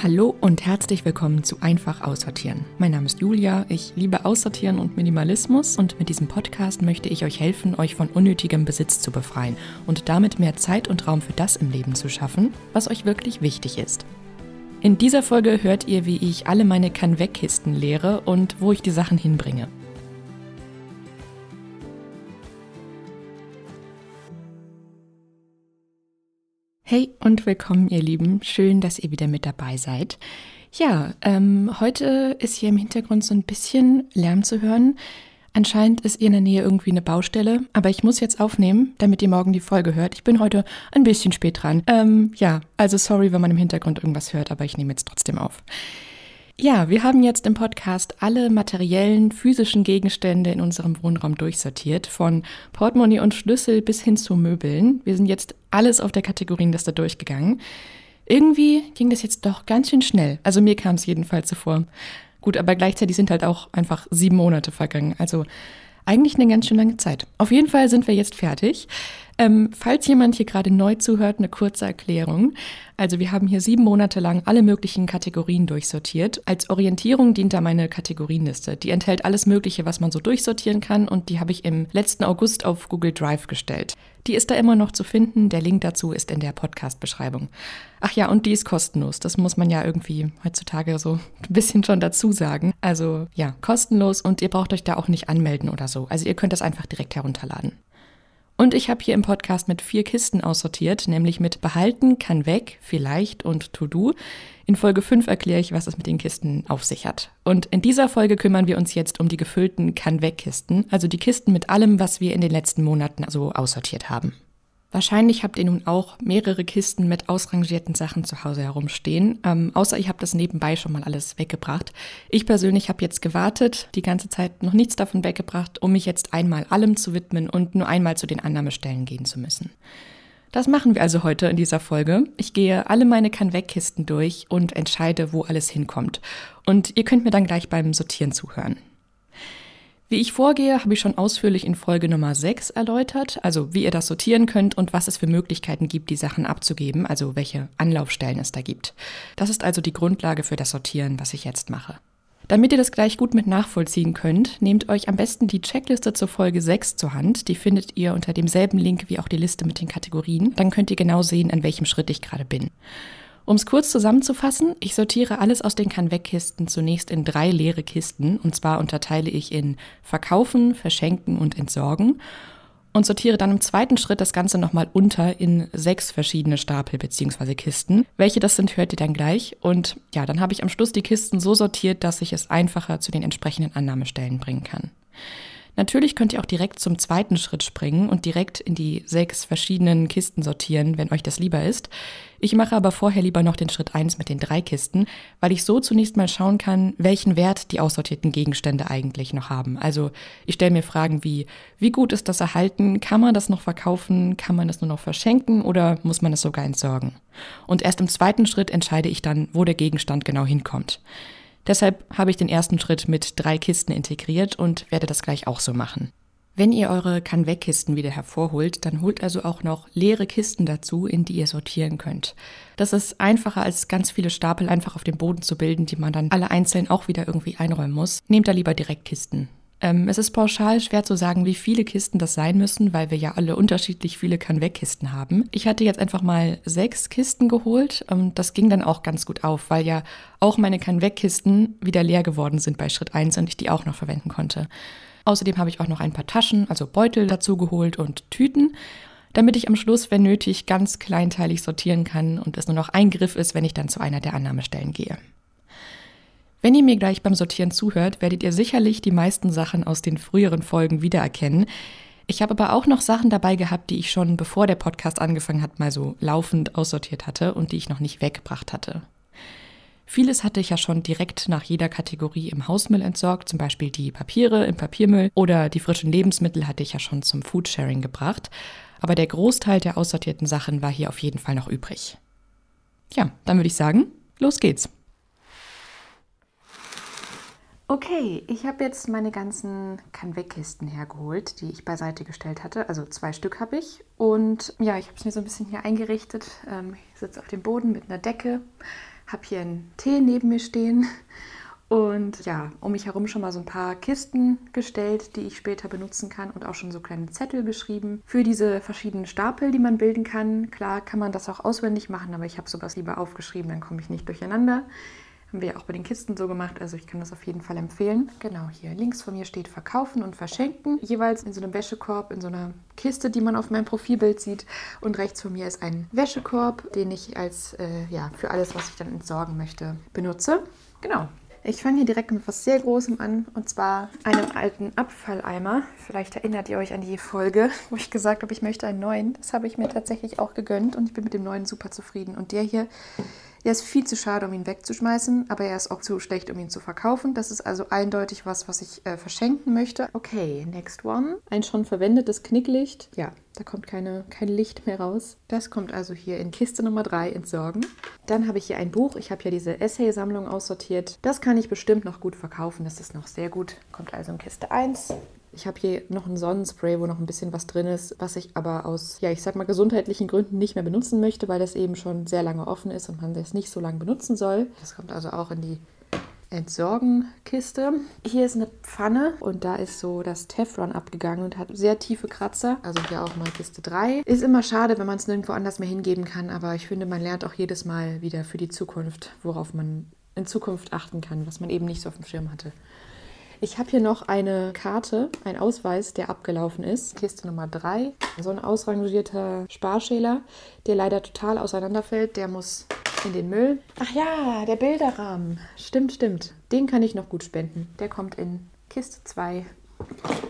Hallo und herzlich willkommen zu Einfach Aussortieren. Mein Name ist Julia, ich liebe Aussortieren und Minimalismus und mit diesem Podcast möchte ich euch helfen, euch von unnötigem Besitz zu befreien und damit mehr Zeit und Raum für das im Leben zu schaffen, was euch wirklich wichtig ist. In dieser Folge hört ihr, wie ich alle meine Kann-Weg-Kisten leere und wo ich die Sachen hinbringe. Hey und willkommen, ihr Lieben. Schön, dass ihr wieder mit dabei seid. Ja, ähm, heute ist hier im Hintergrund so ein bisschen Lärm zu hören. Anscheinend ist ihr in der Nähe irgendwie eine Baustelle, aber ich muss jetzt aufnehmen, damit ihr morgen die Folge hört. Ich bin heute ein bisschen spät dran. Ähm, ja, also sorry, wenn man im Hintergrund irgendwas hört, aber ich nehme jetzt trotzdem auf. Ja, wir haben jetzt im Podcast alle materiellen, physischen Gegenstände in unserem Wohnraum durchsortiert, von Portemonnaie und Schlüssel bis hin zu Möbeln. Wir sind jetzt alles auf der Kategorienliste durchgegangen. Irgendwie ging das jetzt doch ganz schön schnell. Also mir kam es jedenfalls so vor. Gut, aber gleichzeitig sind halt auch einfach sieben Monate vergangen. Also eigentlich eine ganz schön lange Zeit. Auf jeden Fall sind wir jetzt fertig. Ähm, falls jemand hier gerade neu zuhört, eine kurze Erklärung. Also wir haben hier sieben Monate lang alle möglichen Kategorien durchsortiert. Als Orientierung dient da meine Kategorienliste. Die enthält alles Mögliche, was man so durchsortieren kann und die habe ich im letzten August auf Google Drive gestellt. Die ist da immer noch zu finden. Der Link dazu ist in der Podcast-Beschreibung. Ach ja, und die ist kostenlos. Das muss man ja irgendwie heutzutage so ein bisschen schon dazu sagen. Also ja, kostenlos und ihr braucht euch da auch nicht anmelden oder so. Also ihr könnt das einfach direkt herunterladen. Und ich habe hier im Podcast mit vier Kisten aussortiert, nämlich mit Behalten, kann weg, vielleicht und To Do. In Folge 5 erkläre ich, was es mit den Kisten auf sich hat. Und in dieser Folge kümmern wir uns jetzt um die gefüllten kann weg Kisten, also die Kisten mit allem, was wir in den letzten Monaten so aussortiert haben. Wahrscheinlich habt ihr nun auch mehrere Kisten mit ausrangierten Sachen zu Hause herumstehen, ähm, außer ich habe das nebenbei schon mal alles weggebracht. Ich persönlich habe jetzt gewartet, die ganze Zeit noch nichts davon weggebracht, um mich jetzt einmal allem zu widmen und nur einmal zu den Annahmestellen gehen zu müssen. Das machen wir also heute in dieser Folge. Ich gehe alle meine Kann-Weg-Kisten durch und entscheide, wo alles hinkommt. Und ihr könnt mir dann gleich beim Sortieren zuhören. Wie ich vorgehe, habe ich schon ausführlich in Folge Nummer 6 erläutert, also wie ihr das sortieren könnt und was es für Möglichkeiten gibt, die Sachen abzugeben, also welche Anlaufstellen es da gibt. Das ist also die Grundlage für das Sortieren, was ich jetzt mache. Damit ihr das gleich gut mit nachvollziehen könnt, nehmt euch am besten die Checkliste zur Folge 6 zur Hand. Die findet ihr unter demselben Link wie auch die Liste mit den Kategorien. Dann könnt ihr genau sehen, an welchem Schritt ich gerade bin. Um es kurz zusammenzufassen, ich sortiere alles aus den Kann-Weg-Kisten zunächst in drei leere Kisten. Und zwar unterteile ich in Verkaufen, Verschenken und Entsorgen. Und sortiere dann im zweiten Schritt das Ganze nochmal unter in sechs verschiedene Stapel bzw. Kisten. Welche das sind, hört ihr dann gleich. Und ja, dann habe ich am Schluss die Kisten so sortiert, dass ich es einfacher zu den entsprechenden Annahmestellen bringen kann. Natürlich könnt ihr auch direkt zum zweiten Schritt springen und direkt in die sechs verschiedenen Kisten sortieren, wenn euch das lieber ist. Ich mache aber vorher lieber noch den Schritt eins mit den drei Kisten, weil ich so zunächst mal schauen kann, welchen Wert die aussortierten Gegenstände eigentlich noch haben. Also ich stelle mir Fragen wie, wie gut ist das erhalten? Kann man das noch verkaufen? Kann man das nur noch verschenken oder muss man es sogar entsorgen? Und erst im zweiten Schritt entscheide ich dann, wo der Gegenstand genau hinkommt. Deshalb habe ich den ersten Schritt mit drei Kisten integriert und werde das gleich auch so machen. Wenn ihr eure Kann-Weg-Kisten wieder hervorholt, dann holt also auch noch leere Kisten dazu, in die ihr sortieren könnt. Das ist einfacher als ganz viele Stapel einfach auf dem Boden zu bilden, die man dann alle einzeln auch wieder irgendwie einräumen muss. Nehmt da lieber direkt Kisten. Ähm, es ist pauschal schwer zu sagen, wie viele Kisten das sein müssen, weil wir ja alle unterschiedlich viele Kann-Weg-Kisten haben. Ich hatte jetzt einfach mal sechs Kisten geholt. Ähm, das ging dann auch ganz gut auf, weil ja auch meine Kann-Weg-Kisten wieder leer geworden sind bei Schritt 1 und ich die auch noch verwenden konnte. Außerdem habe ich auch noch ein paar Taschen, also Beutel dazu geholt und Tüten, damit ich am Schluss, wenn nötig, ganz kleinteilig sortieren kann und es nur noch ein Griff ist, wenn ich dann zu einer der Annahmestellen gehe. Wenn ihr mir gleich beim Sortieren zuhört, werdet ihr sicherlich die meisten Sachen aus den früheren Folgen wiedererkennen. Ich habe aber auch noch Sachen dabei gehabt, die ich schon bevor der Podcast angefangen hat, mal so laufend aussortiert hatte und die ich noch nicht weggebracht hatte. Vieles hatte ich ja schon direkt nach jeder Kategorie im Hausmüll entsorgt, zum Beispiel die Papiere im Papiermüll oder die frischen Lebensmittel hatte ich ja schon zum Foodsharing gebracht. Aber der Großteil der aussortierten Sachen war hier auf jeden Fall noch übrig. Ja, dann würde ich sagen, los geht's. Okay, ich habe jetzt meine ganzen Kann-Weg-Kisten hergeholt, die ich beiseite gestellt hatte. Also zwei Stück habe ich. Und ja, ich habe es mir so ein bisschen hier eingerichtet. Ähm, ich sitze auf dem Boden mit einer Decke, habe hier einen Tee neben mir stehen und ja, um mich herum schon mal so ein paar Kisten gestellt, die ich später benutzen kann und auch schon so kleine Zettel geschrieben für diese verschiedenen Stapel, die man bilden kann. Klar kann man das auch auswendig machen, aber ich habe sowas lieber aufgeschrieben, dann komme ich nicht durcheinander. Haben wir auch bei den Kisten so gemacht, also ich kann das auf jeden Fall empfehlen. Genau, hier links von mir steht Verkaufen und Verschenken. Jeweils in so einem Wäschekorb, in so einer Kiste, die man auf meinem Profilbild sieht. Und rechts von mir ist ein Wäschekorb, den ich als, äh, ja, für alles, was ich dann entsorgen möchte, benutze. Genau, ich fange hier direkt mit was sehr Großem an und zwar einem alten Abfalleimer. Vielleicht erinnert ihr euch an die Folge, wo ich gesagt habe, ich möchte einen neuen. Das habe ich mir tatsächlich auch gegönnt und ich bin mit dem neuen super zufrieden. Und der hier er ist viel zu schade, um ihn wegzuschmeißen, aber er ist auch zu schlecht, um ihn zu verkaufen. Das ist also eindeutig was, was ich äh, verschenken möchte. Okay, next one. Ein schon verwendetes Knicklicht. Ja, da kommt keine, kein Licht mehr raus. Das kommt also hier in Kiste Nummer 3 entsorgen. Dann habe ich hier ein Buch. Ich habe ja diese Essay-Sammlung aussortiert. Das kann ich bestimmt noch gut verkaufen. Das ist noch sehr gut. Kommt also in Kiste 1. Ich habe hier noch ein Sonnenspray, wo noch ein bisschen was drin ist, was ich aber aus, ja, ich sag mal, gesundheitlichen Gründen nicht mehr benutzen möchte, weil das eben schon sehr lange offen ist und man das nicht so lange benutzen soll. Das kommt also auch in die Entsorgenkiste. Hier ist eine Pfanne und da ist so das Teflon abgegangen und hat sehr tiefe Kratzer. Also hier auch mal Kiste 3. Ist immer schade, wenn man es nirgendwo anders mehr hingeben kann, aber ich finde, man lernt auch jedes Mal wieder für die Zukunft, worauf man in Zukunft achten kann, was man eben nicht so auf dem Schirm hatte. Ich habe hier noch eine Karte, ein Ausweis, der abgelaufen ist. Kiste Nummer 3. So ein ausrangierter Sparschäler, der leider total auseinanderfällt. Der muss in den Müll. Ach ja, der Bilderrahmen. Stimmt, stimmt. Den kann ich noch gut spenden. Der kommt in Kiste 2.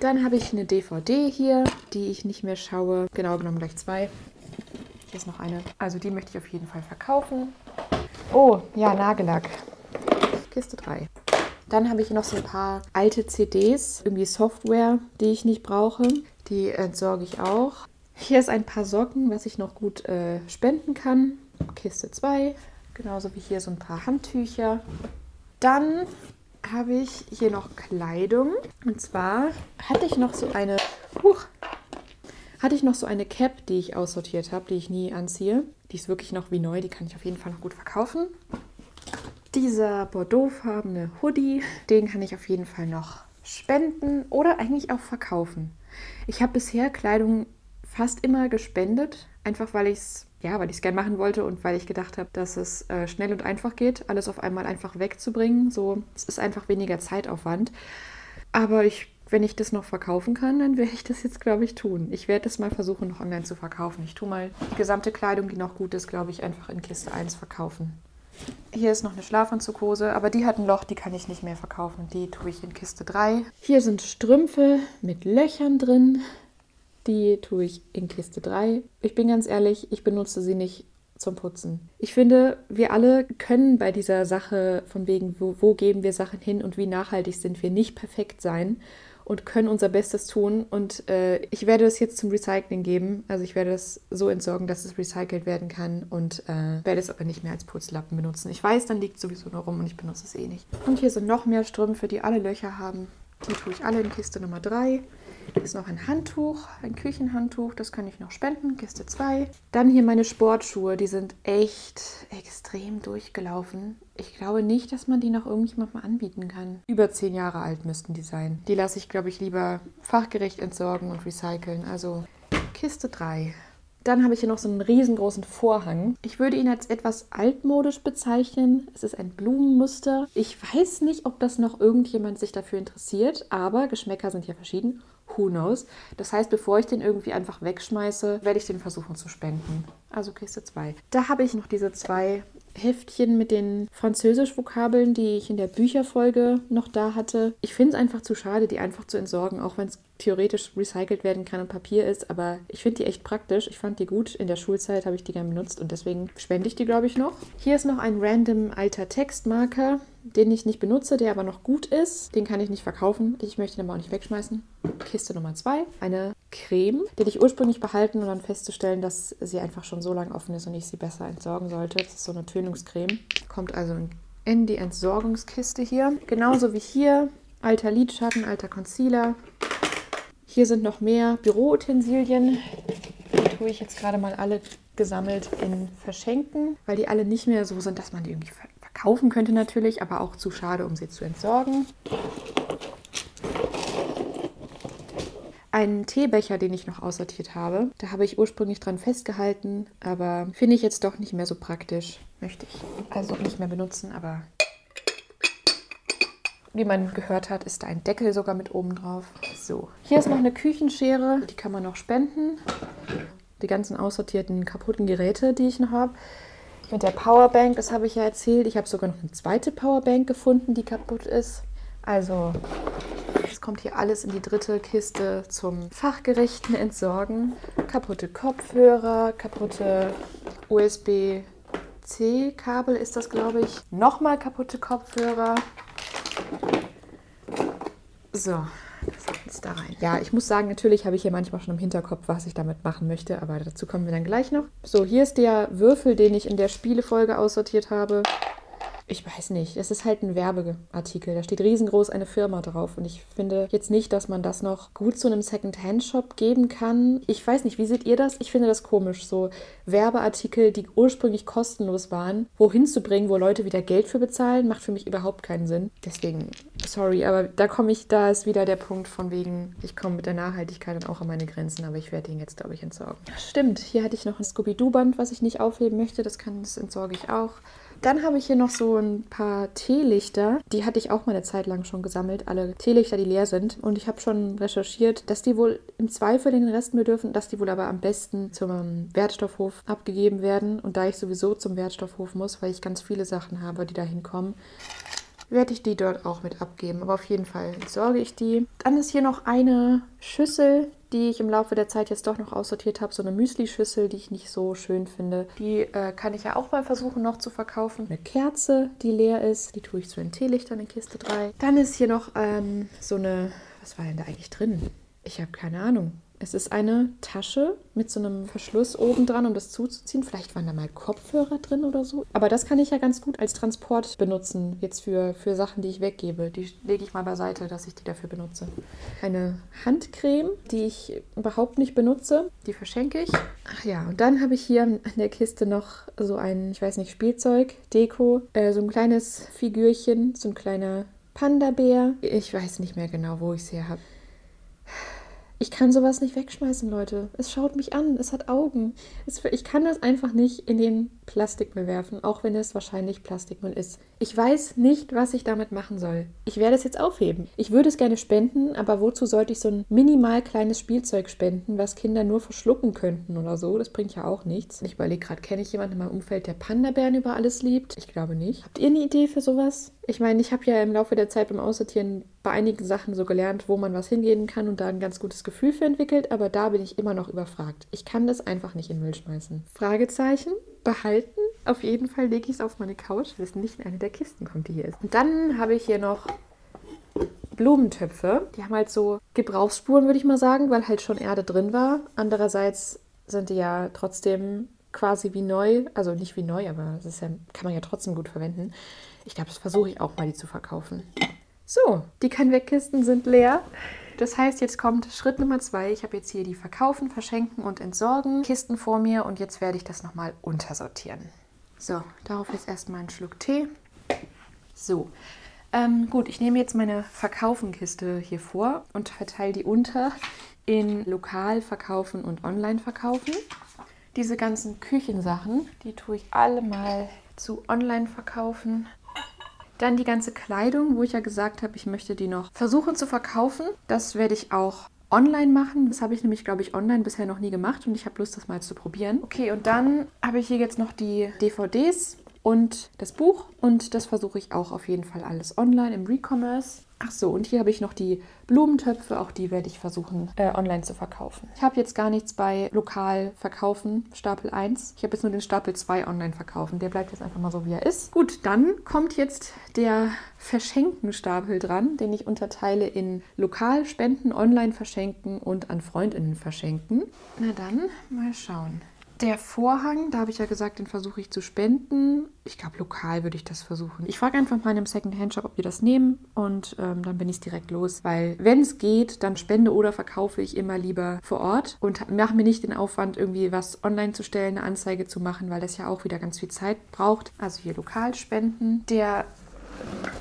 Dann habe ich eine DVD hier, die ich nicht mehr schaue. Genau genommen gleich zwei. Hier ist noch eine. Also die möchte ich auf jeden Fall verkaufen. Oh, ja, Nagellack. Kiste 3. Dann habe ich noch so ein paar alte CDs, irgendwie Software, die ich nicht brauche. Die entsorge ich auch. Hier ist ein paar Socken, was ich noch gut äh, spenden kann. Kiste 2. Genauso wie hier so ein paar Handtücher. Dann habe ich hier noch Kleidung. Und zwar hatte ich noch so eine. Huch, hatte ich noch so eine Cap, die ich aussortiert habe, die ich nie anziehe. Die ist wirklich noch wie neu, die kann ich auf jeden Fall noch gut verkaufen. Dieser bordeauxfarbene Hoodie, den kann ich auf jeden Fall noch spenden oder eigentlich auch verkaufen. Ich habe bisher Kleidung fast immer gespendet, einfach weil ich es ja, weil ich es gerne machen wollte und weil ich gedacht habe, dass es äh, schnell und einfach geht, alles auf einmal einfach wegzubringen. So, es ist einfach weniger Zeitaufwand. Aber ich, wenn ich das noch verkaufen kann, dann werde ich das jetzt, glaube ich, tun. Ich werde es mal versuchen, noch online zu verkaufen. Ich tue mal die gesamte Kleidung, die noch gut ist, glaube ich, einfach in Kiste 1 verkaufen. Hier ist noch eine Schlafanzughose, aber die hat ein Loch, die kann ich nicht mehr verkaufen. Die tue ich in Kiste 3. Hier sind Strümpfe mit Löchern drin. Die tue ich in Kiste 3. Ich bin ganz ehrlich, ich benutze sie nicht zum Putzen. Ich finde, wir alle können bei dieser Sache von wegen, wo, wo geben wir Sachen hin und wie nachhaltig sind wir, nicht perfekt sein und können unser Bestes tun. Und äh, ich werde das jetzt zum Recycling geben. Also ich werde das so entsorgen, dass es recycelt werden kann und äh, werde es aber nicht mehr als Putzlappen benutzen. Ich weiß, dann liegt es sowieso nur rum und ich benutze es eh nicht. Und hier sind noch mehr Strümpfe, die alle Löcher haben. Die tue ich alle in Kiste Nummer 3. Hier ist noch ein Handtuch, ein Küchenhandtuch, das kann ich noch spenden, Kiste 2. Dann hier meine Sportschuhe, die sind echt extrem durchgelaufen. Ich glaube nicht, dass man die noch irgendjemandem anbieten kann. Über zehn Jahre alt müssten die sein. Die lasse ich, glaube ich, lieber fachgerecht entsorgen und recyceln. Also Kiste 3. Dann habe ich hier noch so einen riesengroßen Vorhang. Ich würde ihn als etwas altmodisch bezeichnen. Es ist ein Blumenmuster. Ich weiß nicht, ob das noch irgendjemand sich dafür interessiert, aber Geschmäcker sind ja verschieden knows. Das heißt, bevor ich den irgendwie einfach wegschmeiße, werde ich den versuchen zu spenden. Also Kiste 2. Da habe ich noch diese zwei Heftchen mit den Französisch-Vokabeln, die ich in der Bücherfolge noch da hatte. Ich finde es einfach zu schade, die einfach zu entsorgen, auch wenn es theoretisch recycelt werden kann und Papier ist. Aber ich finde die echt praktisch. Ich fand die gut. In der Schulzeit habe ich die gerne benutzt und deswegen spende ich die, glaube ich, noch. Hier ist noch ein random alter Textmarker den ich nicht benutze, der aber noch gut ist. Den kann ich nicht verkaufen. Ich möchte ihn aber auch nicht wegschmeißen. Kiste Nummer zwei, eine Creme, die ich ursprünglich behalten und dann festzustellen, dass sie einfach schon so lange offen ist und ich sie besser entsorgen sollte. Das ist so eine Tönungscreme. Kommt also in die Entsorgungskiste hier. Genauso wie hier alter Lidschatten, alter Concealer. Hier sind noch mehr Büroutensilien. Die tue ich jetzt gerade mal alle gesammelt in Verschenken, weil die alle nicht mehr so sind, dass man die irgendwie verkaufen könnte natürlich, aber auch zu schade, um sie zu entsorgen. Einen Teebecher, den ich noch aussortiert habe. Da habe ich ursprünglich dran festgehalten, aber finde ich jetzt doch nicht mehr so praktisch. Möchte ich also nicht mehr benutzen, aber wie man gehört hat, ist da ein Deckel sogar mit oben drauf. So, hier ist noch eine Küchenschere, die kann man noch spenden. Die ganzen aussortierten kaputten Geräte, die ich noch habe. Mit der Powerbank, das habe ich ja erzählt. Ich habe sogar noch eine zweite Powerbank gefunden, die kaputt ist. Also, es kommt hier alles in die dritte Kiste zum fachgerechten Entsorgen. Kaputte Kopfhörer, kaputte USB-C-Kabel ist das, glaube ich. Nochmal kaputte Kopfhörer. So, jetzt da rein. Ja, ich muss sagen, natürlich habe ich hier manchmal schon im Hinterkopf, was ich damit machen möchte, aber dazu kommen wir dann gleich noch. So, hier ist der Würfel, den ich in der Spielefolge aussortiert habe ich weiß nicht, es ist halt ein Werbeartikel. Da steht riesengroß eine Firma drauf. Und ich finde jetzt nicht, dass man das noch gut zu einem Second-Hand-Shop geben kann. Ich weiß nicht, wie seht ihr das? Ich finde das komisch, so Werbeartikel, die ursprünglich kostenlos waren, wohin zu bringen, wo Leute wieder Geld für bezahlen, macht für mich überhaupt keinen Sinn. Deswegen, sorry, aber da komme ich, da ist wieder der Punkt von wegen, ich komme mit der Nachhaltigkeit dann auch an meine Grenzen, aber ich werde ihn jetzt, glaube ich, entsorgen. Stimmt, hier hatte ich noch ein Scooby-Doo-Band, was ich nicht aufheben möchte. Das kann, das entsorge ich auch. Dann habe ich hier noch so ein paar Teelichter. Die hatte ich auch mal eine Zeit lang schon gesammelt. Alle Teelichter, die leer sind. Und ich habe schon recherchiert, dass die wohl im Zweifel den Restmüll dürfen, dass die wohl aber am besten zum Wertstoffhof abgegeben werden. Und da ich sowieso zum Wertstoffhof muss, weil ich ganz viele Sachen habe, die da hinkommen, werde ich die dort auch mit abgeben. Aber auf jeden Fall sorge ich die. Dann ist hier noch eine Schüssel, die ich im Laufe der Zeit jetzt doch noch aussortiert habe. So eine Müsli-Schüssel, die ich nicht so schön finde. Die äh, kann ich ja auch mal versuchen noch zu verkaufen. Eine Kerze, die leer ist. Die tue ich zu den Teelichtern in Kiste 3. Dann ist hier noch ähm, so eine... Was war denn da eigentlich drin? Ich habe keine Ahnung. Es ist eine Tasche mit so einem Verschluss oben dran, um das zuzuziehen. Vielleicht waren da mal Kopfhörer drin oder so. Aber das kann ich ja ganz gut als Transport benutzen, jetzt für, für Sachen, die ich weggebe. Die lege ich mal beiseite, dass ich die dafür benutze. Eine Handcreme, die ich überhaupt nicht benutze. Die verschenke ich. Ach ja, und dann habe ich hier in der Kiste noch so ein, ich weiß nicht, Spielzeug, Deko. Äh, so ein kleines Figürchen, so ein kleiner Panda-Bär. Ich weiß nicht mehr genau, wo ich es her habe. Ich kann sowas nicht wegschmeißen, Leute. Es schaut mich an, es hat Augen. Es, ich kann das einfach nicht in den Plastikmüll werfen, auch wenn es wahrscheinlich Plastikmüll ist. Ich weiß nicht, was ich damit machen soll. Ich werde es jetzt aufheben. Ich würde es gerne spenden, aber wozu sollte ich so ein minimal kleines Spielzeug spenden, was Kinder nur verschlucken könnten oder so? Das bringt ja auch nichts. Ich überlege gerade, kenne ich jemanden in meinem Umfeld, der Panda-Bären über alles liebt? Ich glaube nicht. Habt ihr eine Idee für sowas? Ich meine, ich habe ja im Laufe der Zeit beim Aussortieren bei einigen Sachen so gelernt, wo man was hingehen kann und da ein ganz gutes Gefühl für entwickelt, aber da bin ich immer noch überfragt. Ich kann das einfach nicht in Müll schmeißen. Fragezeichen? Behalten? Auf jeden Fall lege ich es auf meine Couch, weil es nicht in eine der Kisten kommt, die hier ist. Und dann habe ich hier noch Blumentöpfe. Die haben halt so Gebrauchsspuren, würde ich mal sagen, weil halt schon Erde drin war. Andererseits sind die ja trotzdem quasi wie neu. Also nicht wie neu, aber das ist ja, kann man ja trotzdem gut verwenden. Ich glaube, das versuche ich auch mal, die zu verkaufen. So, die Kann-Weg-Kisten sind leer. Das heißt, jetzt kommt Schritt Nummer zwei. Ich habe jetzt hier die Verkaufen, Verschenken und Entsorgen Kisten vor mir und jetzt werde ich das nochmal untersortieren. So, darauf jetzt erstmal einen Schluck Tee. So, ähm, gut, ich nehme jetzt meine Verkaufen-Kiste hier vor und verteile die unter in lokal verkaufen und online verkaufen. Diese ganzen Küchensachen, die tue ich alle mal zu online verkaufen. Dann die ganze Kleidung, wo ich ja gesagt habe, ich möchte die noch versuchen zu verkaufen. Das werde ich auch online machen. Das habe ich nämlich, glaube ich, online bisher noch nie gemacht und ich habe Lust, das mal zu probieren. Okay, und dann habe ich hier jetzt noch die DVDs und das Buch und das versuche ich auch auf jeden Fall alles online im Recommerce. Ach so, und hier habe ich noch die Blumentöpfe, auch die werde ich versuchen äh, online zu verkaufen. Ich habe jetzt gar nichts bei lokal verkaufen, Stapel 1. Ich habe jetzt nur den Stapel 2 online verkaufen. Der bleibt jetzt einfach mal so, wie er ist. Gut, dann kommt jetzt der Verschenken-Stapel dran, den ich unterteile in lokal spenden, online verschenken und an Freundinnen verschenken. Na dann, mal schauen. Der Vorhang, da habe ich ja gesagt, den versuche ich zu spenden. Ich glaube, lokal würde ich das versuchen. Ich frage einfach mal in einem Second-Hand-Shop, ob die das nehmen und ähm, dann bin ich direkt los. Weil, wenn es geht, dann spende oder verkaufe ich immer lieber vor Ort und mache mir nicht den Aufwand, irgendwie was online zu stellen, eine Anzeige zu machen, weil das ja auch wieder ganz viel Zeit braucht. Also hier lokal spenden. Der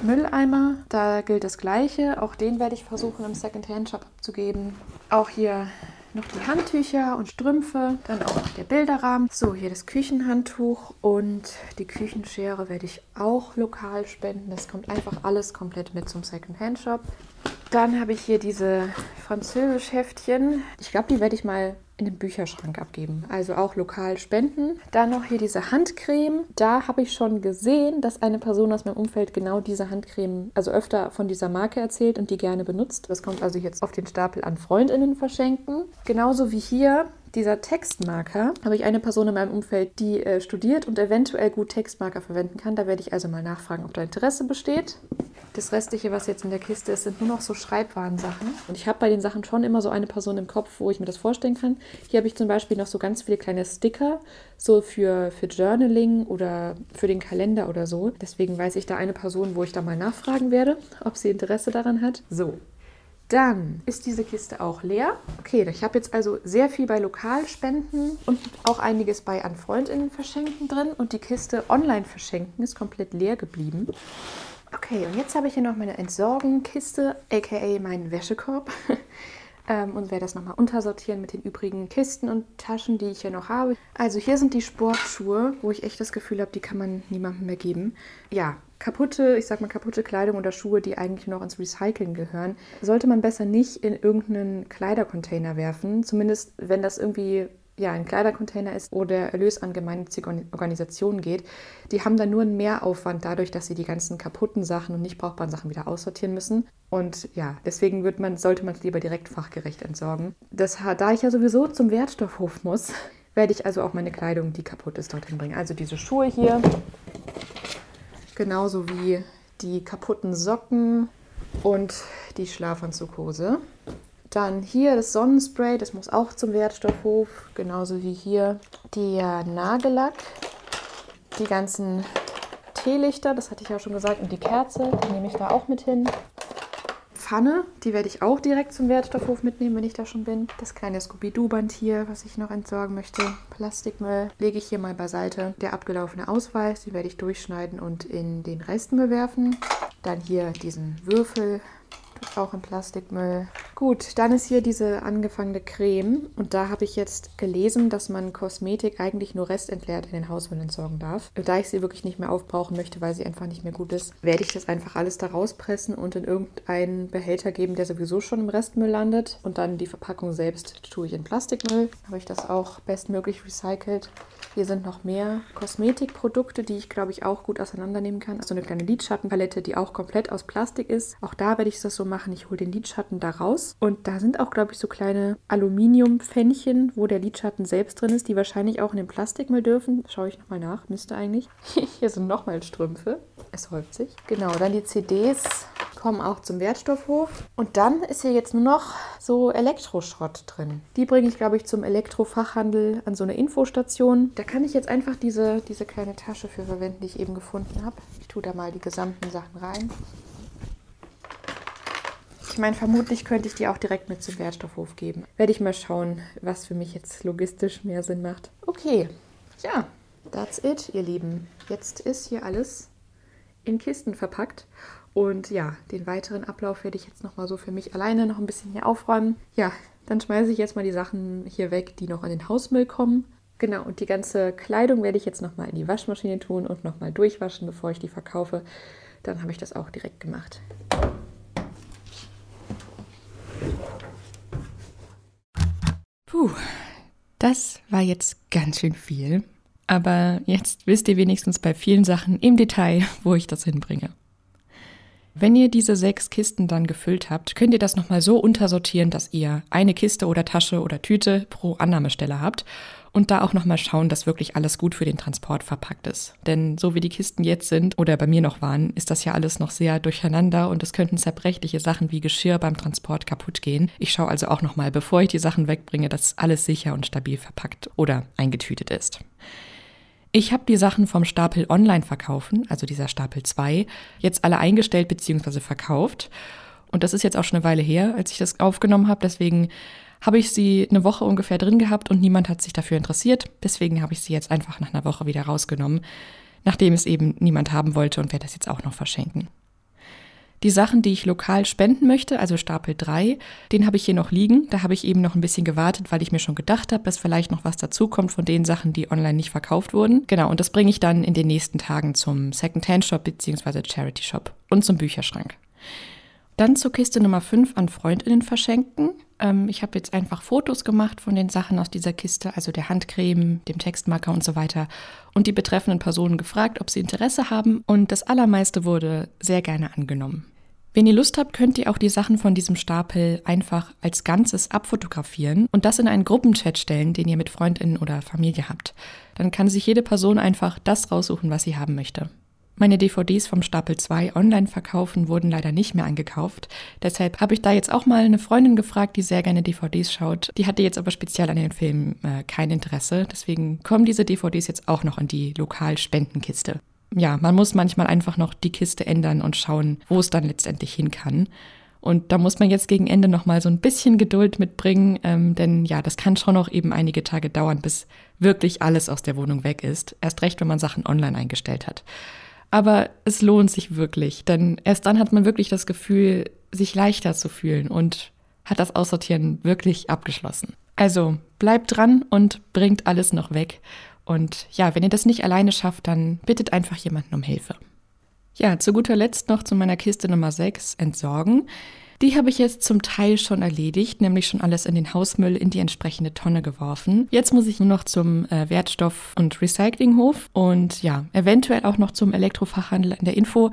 Mülleimer, da gilt das Gleiche. Auch den werde ich versuchen, im Second-Hand-Shop abzugeben. Auch hier noch die Handtücher und Strümpfe, dann auch noch der Bilderrahmen. So, hier das Küchenhandtuch und die Küchenschere werde ich auch lokal spenden. Das kommt einfach alles komplett mit zum Second-Hand-Shop. Dann habe ich hier diese Französisch-Heftchen. Ich glaube, die werde ich mal in den Bücherschrank abgeben. Also auch lokal spenden. Dann noch hier diese Handcreme. Da habe ich schon gesehen, dass eine Person aus meinem Umfeld genau diese Handcreme, also öfter von dieser Marke erzählt und die gerne benutzt. Das kommt also jetzt auf den Stapel an Freundinnen verschenken. Genauso wie hier dieser Textmarker habe ich eine Person in meinem Umfeld, die äh, studiert und eventuell gut Textmarker verwenden kann. Da werde ich also mal nachfragen, ob da Interesse besteht. Das restliche, was jetzt in der Kiste ist, sind nur noch so Schreibwarensachen. Und ich habe bei den Sachen schon immer so eine Person im Kopf, wo ich mir das vorstellen kann. Hier habe ich zum Beispiel noch so ganz viele kleine Sticker, so für, für Journaling oder für den Kalender oder so. Deswegen weiß ich da eine Person, wo ich da mal nachfragen werde, ob sie Interesse daran hat. So, dann ist diese Kiste auch leer. Okay, ich habe jetzt also sehr viel bei Lokalspenden und auch einiges bei an Freundinnen verschenken drin. Und die Kiste online verschenken ist komplett leer geblieben. Okay, und jetzt habe ich hier noch meine Entsorgenkiste, aka meinen Wäschekorb. Ähm, und werde das nochmal untersortieren mit den übrigen Kisten und Taschen, die ich hier noch habe. Also hier sind die Sportschuhe, wo ich echt das Gefühl habe, die kann man niemandem mehr geben. Ja, kaputte, ich sag mal kaputte Kleidung oder Schuhe, die eigentlich noch ins Recyceln gehören, sollte man besser nicht in irgendeinen Kleidercontainer werfen. Zumindest wenn das irgendwie ja, ein Kleidercontainer ist oder Erlös an gemeinnützige Organisationen geht, die haben dann nur einen Mehraufwand dadurch, dass sie die ganzen kaputten Sachen und nicht brauchbaren Sachen wieder aussortieren müssen. Und ja, deswegen wird man, sollte man es lieber direkt fachgerecht entsorgen. Das, da ich ja sowieso zum Wertstoffhof muss, werde ich also auch meine Kleidung, die kaputt ist, dorthin bringen. Also diese Schuhe hier, genauso wie die kaputten Socken und die Schlafanzughose. Dann hier das Sonnenspray, das muss auch zum Wertstoffhof, genauso wie hier der Nagellack, die ganzen Teelichter, das hatte ich ja schon gesagt, und die Kerze, die nehme ich da auch mit hin. Pfanne, die werde ich auch direkt zum Wertstoffhof mitnehmen, wenn ich da schon bin. Das kleine Scooby-Doo-Band hier, was ich noch entsorgen möchte. Plastikmüll lege ich hier mal beiseite. Der abgelaufene Ausweis, den werde ich durchschneiden und in den Restmüll werfen. Dann hier diesen Würfel, auch im Plastikmüll. Gut, dann ist hier diese angefangene Creme und da habe ich jetzt gelesen, dass man Kosmetik eigentlich nur restentleert in den Hausmüll entsorgen darf. Da ich sie wirklich nicht mehr aufbrauchen möchte, weil sie einfach nicht mehr gut ist, werde ich das einfach alles da rauspressen und in irgendeinen Behälter geben, der sowieso schon im Restmüll landet. Und dann die Verpackung selbst tue ich in Plastikmüll. Habe ich das auch bestmöglich recycelt. Hier sind noch mehr Kosmetikprodukte, die ich glaube ich auch gut auseinandernehmen kann. Also eine kleine Lidschattenpalette, die auch komplett aus Plastik ist. Auch da werde ich das so machen. Ich hole den Lidschatten da raus. Und da sind auch glaube ich so kleine Aluminiumpfännchen, wo der Lidschatten selbst drin ist, die wahrscheinlich auch in den Plastikmüll dürfen. Schaue ich nochmal nach. Müsste eigentlich. Hier sind nochmal Strümpfe. Es häuft sich. Genau, dann die CDs kommen auch zum Wertstoffhof. Und dann ist hier jetzt nur noch so Elektroschrott drin. Die bringe ich, glaube ich, zum Elektrofachhandel an so eine Infostation. Da kann ich jetzt einfach diese, diese kleine Tasche für verwenden, die ich eben gefunden habe. Ich tue da mal die gesamten Sachen rein. Ich meine, vermutlich könnte ich die auch direkt mit zum Wertstoffhof geben. Werde ich mal schauen, was für mich jetzt logistisch mehr Sinn macht. Okay, ja, that's it, ihr Lieben. Jetzt ist hier alles in Kisten verpackt. Und ja, den weiteren Ablauf werde ich jetzt nochmal so für mich alleine noch ein bisschen hier aufräumen. Ja, dann schmeiße ich jetzt mal die Sachen hier weg, die noch an den Hausmüll kommen. Genau, und die ganze Kleidung werde ich jetzt nochmal in die Waschmaschine tun und nochmal durchwaschen, bevor ich die verkaufe. Dann habe ich das auch direkt gemacht. Puh, das war jetzt ganz schön viel. Aber jetzt wisst ihr wenigstens bei vielen Sachen im Detail, wo ich das hinbringe. Wenn ihr diese sechs Kisten dann gefüllt habt, könnt ihr das nochmal so untersortieren, dass ihr eine Kiste oder Tasche oder Tüte pro Annahmestelle habt. Und da auch nochmal schauen, dass wirklich alles gut für den Transport verpackt ist. Denn so wie die Kisten jetzt sind oder bei mir noch waren, ist das ja alles noch sehr durcheinander und es könnten zerbrechliche Sachen wie Geschirr beim Transport kaputt gehen. Ich schaue also auch nochmal, bevor ich die Sachen wegbringe, dass alles sicher und stabil verpackt oder eingetütet ist. Ich habe die Sachen vom Stapel online verkaufen, also dieser Stapel 2, jetzt alle eingestellt bzw. verkauft. Und das ist jetzt auch schon eine Weile her, als ich das aufgenommen habe. Deswegen habe ich sie eine Woche ungefähr drin gehabt und niemand hat sich dafür interessiert. Deswegen habe ich sie jetzt einfach nach einer Woche wieder rausgenommen, nachdem es eben niemand haben wollte und werde das jetzt auch noch verschenken. Die Sachen, die ich lokal spenden möchte, also Stapel 3, den habe ich hier noch liegen. Da habe ich eben noch ein bisschen gewartet, weil ich mir schon gedacht habe, dass vielleicht noch was dazukommt von den Sachen, die online nicht verkauft wurden. Genau, und das bringe ich dann in den nächsten Tagen zum Second-Hand-Shop bzw. Charity-Shop und zum Bücherschrank. Dann zur Kiste Nummer 5 an Freundinnen verschenken. Ähm, ich habe jetzt einfach Fotos gemacht von den Sachen aus dieser Kiste, also der Handcreme, dem Textmarker und so weiter. Und die betreffenden Personen gefragt, ob sie Interesse haben. Und das Allermeiste wurde sehr gerne angenommen. Wenn ihr Lust habt, könnt ihr auch die Sachen von diesem Stapel einfach als Ganzes abfotografieren und das in einen Gruppenchat stellen, den ihr mit Freundinnen oder Familie habt. Dann kann sich jede Person einfach das raussuchen, was sie haben möchte. Meine DVDs vom Stapel 2 online verkaufen wurden leider nicht mehr angekauft. Deshalb habe ich da jetzt auch mal eine Freundin gefragt, die sehr gerne DVDs schaut. Die hatte jetzt aber speziell an den Filmen äh, kein Interesse. Deswegen kommen diese DVDs jetzt auch noch in die Lokalspendenkiste. Ja, man muss manchmal einfach noch die Kiste ändern und schauen, wo es dann letztendlich hin kann. Und da muss man jetzt gegen Ende noch mal so ein bisschen Geduld mitbringen, ähm, denn ja, das kann schon noch eben einige Tage dauern, bis wirklich alles aus der Wohnung weg ist. Erst recht, wenn man Sachen online eingestellt hat. Aber es lohnt sich wirklich, denn erst dann hat man wirklich das Gefühl, sich leichter zu fühlen und hat das Aussortieren wirklich abgeschlossen. Also bleibt dran und bringt alles noch weg. Und ja, wenn ihr das nicht alleine schafft, dann bittet einfach jemanden um Hilfe. Ja, zu guter Letzt noch zu meiner Kiste Nummer 6, Entsorgen. Die habe ich jetzt zum Teil schon erledigt, nämlich schon alles in den Hausmüll in die entsprechende Tonne geworfen. Jetzt muss ich nur noch zum äh, Wertstoff- und Recyclinghof und ja, eventuell auch noch zum Elektrofachhandel in der Info.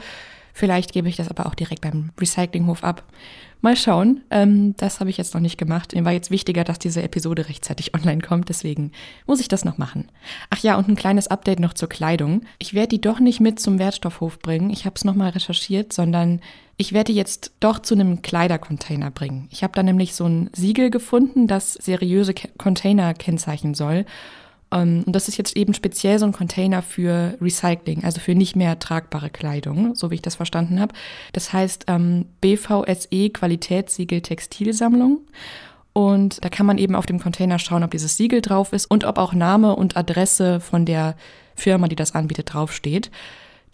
Vielleicht gebe ich das aber auch direkt beim Recyclinghof ab. Mal schauen. Ähm, das habe ich jetzt noch nicht gemacht. Mir war jetzt wichtiger, dass diese Episode rechtzeitig online kommt, deswegen muss ich das noch machen. Ach ja, und ein kleines Update noch zur Kleidung. Ich werde die doch nicht mit zum Wertstoffhof bringen. Ich habe es nochmal recherchiert, sondern ich werde jetzt doch zu einem Kleidercontainer bringen. Ich habe da nämlich so ein Siegel gefunden, das seriöse Container kennzeichnen soll. Ähm, und das ist jetzt eben speziell so ein Container für Recycling, also für nicht mehr tragbare Kleidung, so wie ich das verstanden habe. Das heißt ähm, BVSE Qualitätssiegel Textilsammlung. Und da kann man eben auf dem Container schauen, ob dieses Siegel drauf ist und ob auch Name und Adresse von der Firma, die das anbietet, draufsteht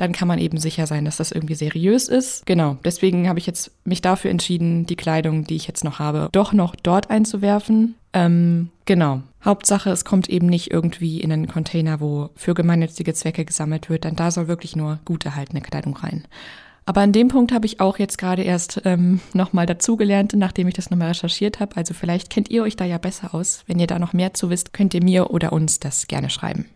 dann kann man eben sicher sein, dass das irgendwie seriös ist. Genau, deswegen habe ich jetzt mich dafür entschieden, die Kleidung, die ich jetzt noch habe, doch noch dort einzuwerfen. Ähm, genau. Hauptsache, es kommt eben nicht irgendwie in einen Container, wo für gemeinnützige Zwecke gesammelt wird, denn da soll wirklich nur gut erhaltene Kleidung rein. Aber an dem Punkt habe ich auch jetzt gerade erst ähm, nochmal dazugelernt, nachdem ich das nochmal recherchiert habe. Also vielleicht kennt ihr euch da ja besser aus. Wenn ihr da noch mehr zu wisst, könnt ihr mir oder uns das gerne schreiben.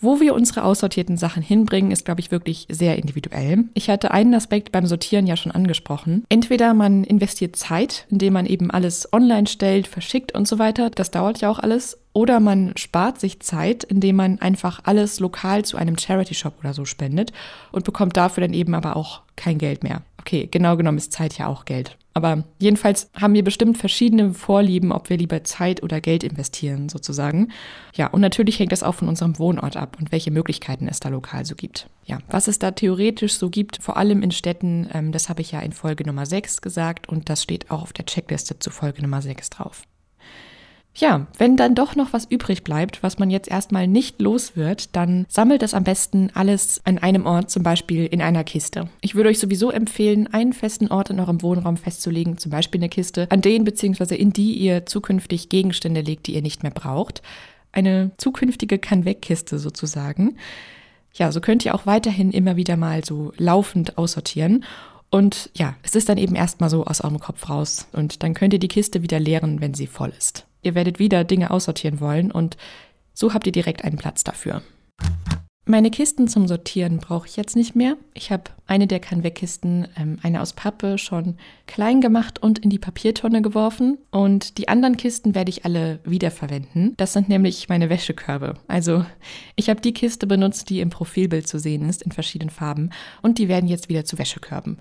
Wo wir unsere aussortierten Sachen hinbringen, ist, glaube ich, wirklich sehr individuell. Ich hatte einen Aspekt beim Sortieren ja schon angesprochen. Entweder man investiert Zeit, indem man eben alles online stellt, verschickt und so weiter. Das dauert ja auch alles. Oder man spart sich Zeit, indem man einfach alles lokal zu einem Charity-Shop oder so spendet und bekommt dafür dann eben aber auch kein Geld mehr. Okay, genau genommen ist Zeit ja auch Geld. Aber jedenfalls haben wir bestimmt verschiedene Vorlieben, ob wir lieber Zeit oder Geld investieren, sozusagen. Ja, und natürlich hängt das auch von unserem Wohnort ab und welche Möglichkeiten es da lokal so gibt. Ja, was es da theoretisch so gibt, vor allem in Städten, ähm, das habe ich ja in Folge Nummer 6 gesagt und das steht auch auf der Checkliste zu Folge Nummer 6 drauf. Ja, wenn dann doch noch was übrig bleibt, was man jetzt erstmal nicht los wird, dann sammelt es am besten alles an einem Ort, zum Beispiel in einer Kiste. Ich würde euch sowieso empfehlen, einen festen Ort in eurem Wohnraum festzulegen, zum Beispiel eine Kiste, an den bzw. in die ihr zukünftig Gegenstände legt, die ihr nicht mehr braucht. Eine zukünftige Kann-Weg-Kiste sozusagen. Ja, so könnt ihr auch weiterhin immer wieder mal so laufend aussortieren. Und ja, es ist dann eben erstmal so aus eurem Kopf raus. Und dann könnt ihr die Kiste wieder leeren, wenn sie voll ist. Ihr werdet wieder Dinge aussortieren wollen und so habt ihr direkt einen Platz dafür. Meine Kisten zum Sortieren brauche ich jetzt nicht mehr. Ich habe eine der Kann-Weg-Kisten, ähm, eine aus Pappe, schon klein gemacht und in die Papiertonne geworfen. Und die anderen Kisten werde ich alle wiederverwenden. Das sind nämlich meine Wäschekörbe. Also ich habe die Kiste benutzt, die im Profilbild zu sehen ist, in verschiedenen Farben. Und die werden jetzt wieder zu Wäschekörben.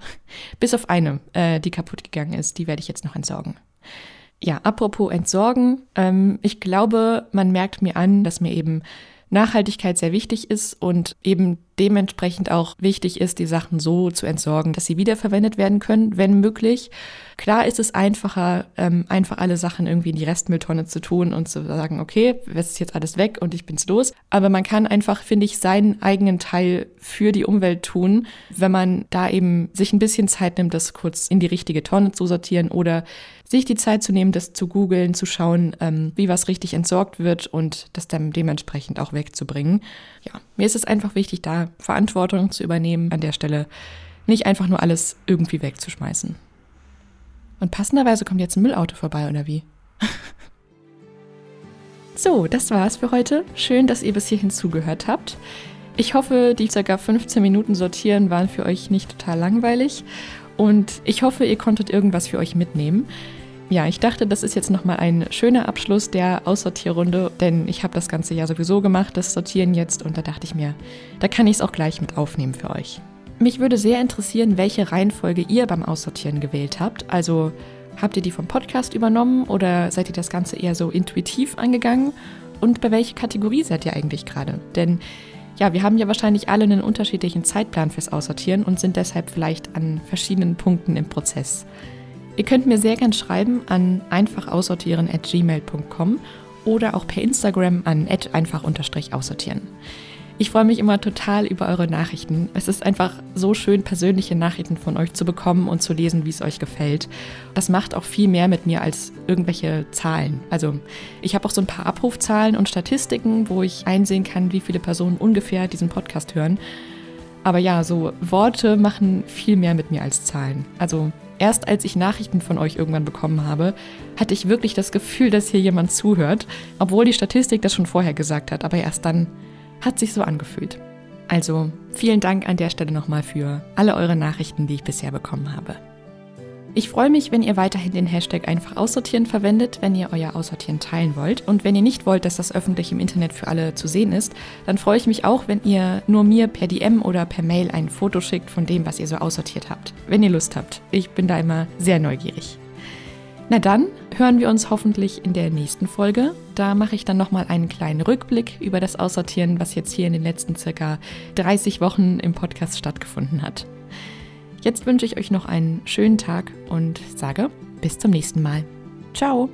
Bis auf eine, äh, die kaputt gegangen ist. Die werde ich jetzt noch entsorgen. Ja, apropos Entsorgen. Ähm, ich glaube, man merkt mir an, dass mir eben Nachhaltigkeit sehr wichtig ist und eben dementsprechend auch wichtig ist, die Sachen so zu entsorgen, dass sie wiederverwendet werden können, wenn möglich. Klar ist es einfacher, ähm, einfach alle Sachen irgendwie in die Restmülltonne zu tun und zu sagen, okay, es ist jetzt alles weg und ich bin's los. Aber man kann einfach, finde ich, seinen eigenen Teil für die Umwelt tun, wenn man da eben sich ein bisschen Zeit nimmt, das kurz in die richtige Tonne zu sortieren oder sich die Zeit zu nehmen, das zu googeln, zu schauen, ähm, wie was richtig entsorgt wird und das dann dementsprechend auch wegzubringen. Ja, mir ist es einfach wichtig, da Verantwortung zu übernehmen, an der Stelle nicht einfach nur alles irgendwie wegzuschmeißen. Und passenderweise kommt jetzt ein Müllauto vorbei, oder wie? so, das war's für heute. Schön, dass ihr bis hierhin zugehört habt. Ich hoffe, die ca. 15 Minuten sortieren waren für euch nicht total langweilig. Und ich hoffe, ihr konntet irgendwas für euch mitnehmen. Ja, ich dachte, das ist jetzt nochmal ein schöner Abschluss der Aussortierrunde, denn ich habe das ganze ja sowieso gemacht, das Sortieren jetzt, und da dachte ich mir, da kann ich es auch gleich mit aufnehmen für euch. Mich würde sehr interessieren, welche Reihenfolge ihr beim Aussortieren gewählt habt. Also habt ihr die vom Podcast übernommen oder seid ihr das Ganze eher so intuitiv angegangen? Und bei welcher Kategorie seid ihr eigentlich gerade? Denn ja, wir haben ja wahrscheinlich alle einen unterschiedlichen Zeitplan fürs Aussortieren und sind deshalb vielleicht an verschiedenen Punkten im Prozess. Ihr könnt mir sehr gern schreiben an einfachaussortieren.gmail.com oder auch per Instagram an einfach-aussortieren. Ich freue mich immer total über eure Nachrichten. Es ist einfach so schön, persönliche Nachrichten von euch zu bekommen und zu lesen, wie es euch gefällt. Das macht auch viel mehr mit mir als irgendwelche Zahlen. Also ich habe auch so ein paar Abrufzahlen und Statistiken, wo ich einsehen kann, wie viele Personen ungefähr diesen Podcast hören. Aber ja, so Worte machen viel mehr mit mir als Zahlen. Also Erst als ich Nachrichten von euch irgendwann bekommen habe, hatte ich wirklich das Gefühl, dass hier jemand zuhört, obwohl die Statistik das schon vorher gesagt hat, aber erst dann hat sich so angefühlt. Also vielen Dank an der Stelle nochmal für alle eure Nachrichten, die ich bisher bekommen habe. Ich freue mich, wenn ihr weiterhin den Hashtag einfach aussortieren verwendet, wenn ihr euer Aussortieren teilen wollt. Und wenn ihr nicht wollt, dass das öffentlich im Internet für alle zu sehen ist, dann freue ich mich auch, wenn ihr nur mir per DM oder per Mail ein Foto schickt von dem, was ihr so aussortiert habt. Wenn ihr Lust habt. Ich bin da immer sehr neugierig. Na dann hören wir uns hoffentlich in der nächsten Folge. Da mache ich dann nochmal einen kleinen Rückblick über das Aussortieren, was jetzt hier in den letzten circa 30 Wochen im Podcast stattgefunden hat. Jetzt wünsche ich euch noch einen schönen Tag und sage bis zum nächsten Mal. Ciao!